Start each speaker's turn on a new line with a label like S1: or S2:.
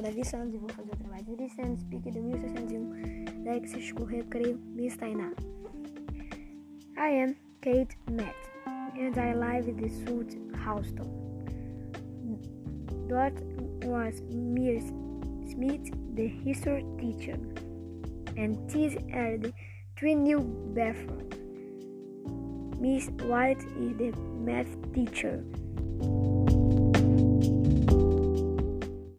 S1: Levi Santos eu vou fazer o trabalho de Levi pique do 1601, Lexis com Creio, Miss Tainá. I am Kate Matt, and I live in the South Houston. Dot was Miss Smith, the history teacher, and these are the three new bathrooms. Miss White is the math teacher.